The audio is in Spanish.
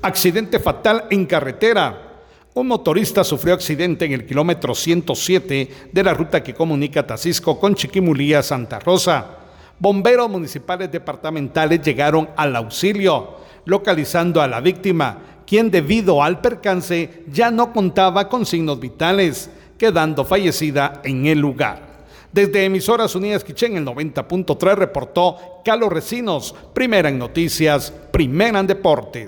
Accidente fatal en carretera. Un motorista sufrió accidente en el kilómetro 107 de la ruta que comunica Tacisco con Chiquimulía, Santa Rosa. Bomberos municipales departamentales llegaron al auxilio, localizando a la víctima, quien debido al percance ya no contaba con signos vitales, quedando fallecida en el lugar. Desde Emisoras Unidas Quichén, el 90.3 reportó Carlos Recinos, primera en noticias, primera en deportes.